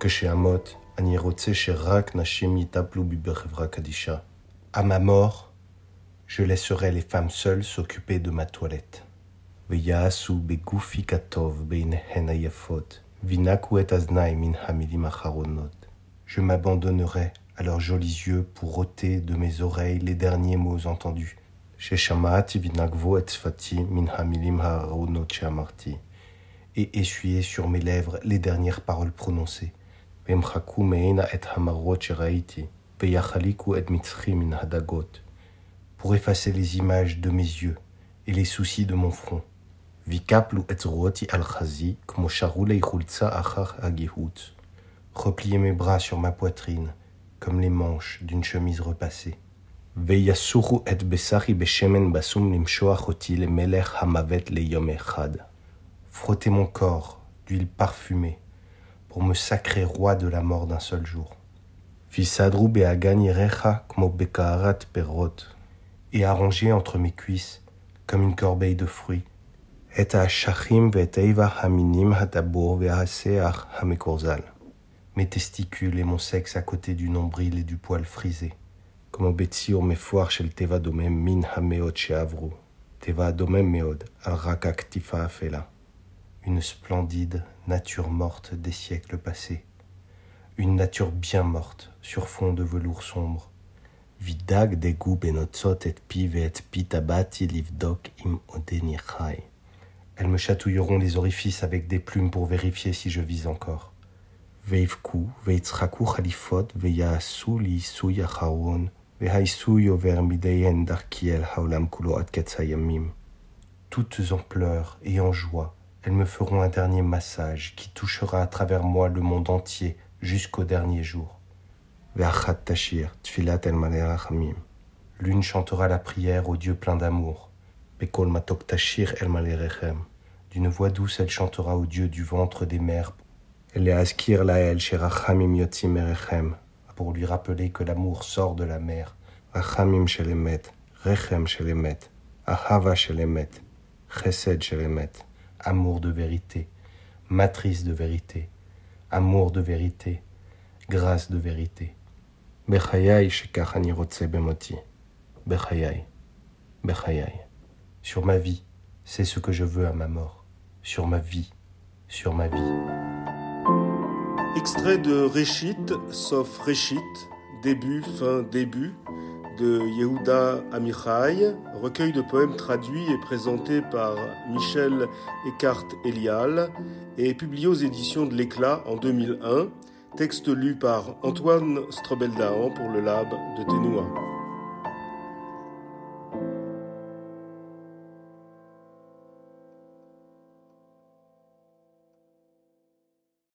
כשאמות, אני רוצה שרק נשים יטפלו בי בחברה קדישה. À ma mort, je laisserai les femmes seules s'occuper de ma toilette. ויעשו בגופי כטוב בעיניהן היפות, וינקו את אזניי מן המילים האחרונות. Je m'abandonnerai à leurs jolis yeux pour ôter de mes oreilles les derniers mots entendus. ששמעתי ונגבו את שפתי מן המילים האחרונות שאמרתי. Et essuyer sur mes lèvres les dernières paroles prononcées. וימחקו מעינה את המראות שראיתי, ויחליקו את מצחי מן הדגות. Pour effacer les images de mes yeux et les soucis de mon front. ויקפלו את זרועותי על חזי, כמו שרולי חולצה אחר הגיהוץ. Replier mes bras sur ma poitrine, comme les manches d'une chemise repassée. ויסורו את בשרי בשמן בסום למשוח אותי למלך המוות ליום אחד. Frotter mon corps d'huile parfumée pour me sacrer roi de la mort d'un seul jour. Fisadru beagani recha, como bekaarat perrot, et arrangé entre mes cuisses, comme une corbeille de fruits, et a achachim veteiva haminim hatabur veseach amekurzal, mes testicules et mon sexe à côté du nombril et du poil frisé, como betsior me foir domem min ha meot che domem meod al raka ktifa une splendide nature morte des siècles passés, une nature bien morte sur fond de velours sombre. Vidag degub enotzot et piv et pit livdok im odenichai. Elles me chatouilleront les orifices avec des plumes pour vérifier si je vis encore. Veivku, veitzraku chalifot, veyaasu li yachaon, vehaisu yover darkiel haolam kulo. Toutes en pleurs et en joie, elles me feront un dernier massage qui touchera à travers moi le monde entier jusqu'au dernier jour. L'une chantera la prière au Dieu plein d'amour. D'une voix douce, elle chantera au Dieu du ventre des mers. Pour lui rappeler que l'amour sort de la mer. Rechem Ahava Chesed amour de vérité, matrice de vérité, amour de vérité, grâce de vérité. Sur ma vie, c'est ce que je veux à ma mort. Sur ma vie, sur ma vie. Extrait de Réchit, sauf Réchit, début, fin, début, de Yehuda Amichai, recueil de poèmes traduits et présenté par Michel Eckhart Elial et publié aux éditions de l'Éclat en 2001, texte lu par Antoine Strobeldahan pour le Lab de Ténois.